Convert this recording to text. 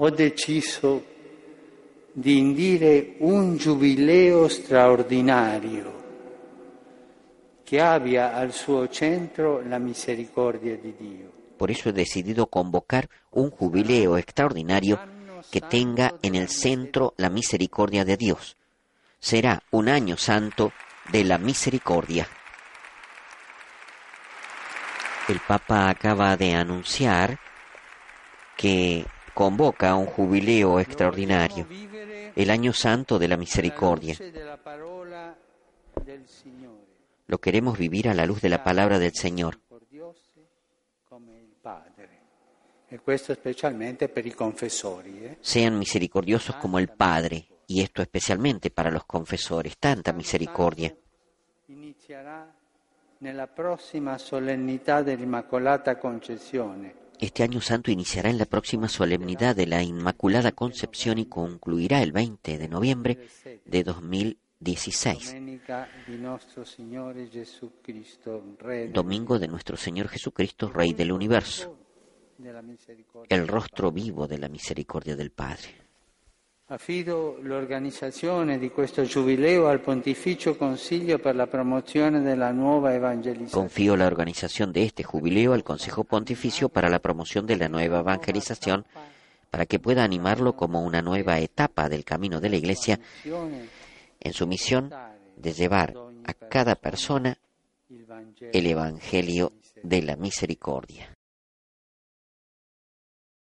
ho deciso di indire un giubileo straordinario che abbia al suo centro la misericordia di Dio. Por eso he decidido convocar un jubileo extraordinario que tenga en el centro la misericordia de Dios. Será un año santo de la misericordia. El Papa acaba de anunciar que convoca un jubileo extraordinario, el año santo de la misericordia. Lo queremos vivir a la luz de la palabra del Señor. Sean misericordiosos como el Padre, y esto especialmente para los confesores, tanta misericordia. Este año santo iniciará en la próxima solemnidad de la Inmaculada Concepción y concluirá el 20 de noviembre de 2016, domingo de nuestro Señor Jesucristo, Rey del universo, el rostro vivo de la misericordia del Padre. Evangelizzazione. Confío la organización de este jubileo al Consejo Pontificio para la promoción de la nueva evangelización para que pueda animarlo como una nueva etapa del camino de la Iglesia en su misión de llevar a cada persona el Evangelio de la misericordia.